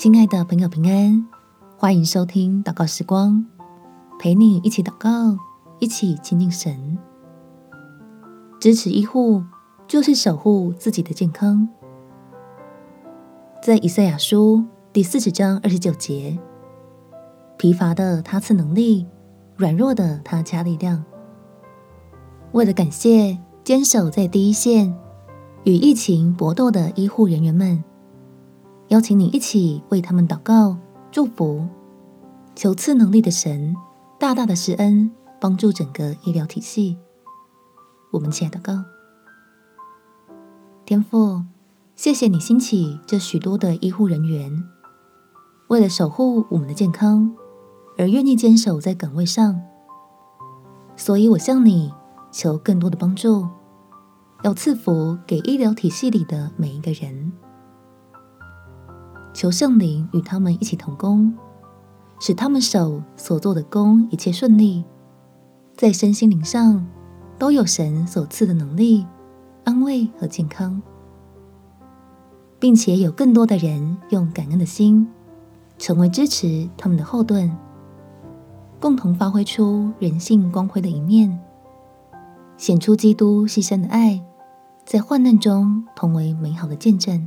亲爱的朋友，平安，欢迎收听祷告时光，陪你一起祷告，一起亲近神。支持医护就是守护自己的健康。在以赛亚书第四十章二十九节，疲乏的他赐能力，软弱的他加力量。为了感谢坚守在第一线与疫情搏斗的医护人员们。邀请你一起为他们祷告、祝福，求赐能力的神大大的施恩，帮助整个医疗体系。我们起来祷告，天父，谢谢你兴起这许多的医护人员，为了守护我们的健康而愿意坚守在岗位上。所以我向你求更多的帮助，要赐福给医疗体系里的每一个人。求圣灵与他们一起同工，使他们手所做的工一切顺利，在身心灵上都有神所赐的能力、安慰和健康，并且有更多的人用感恩的心，成为支持他们的后盾，共同发挥出人性光辉的一面，显出基督牺牲的爱，在患难中同为美好的见证。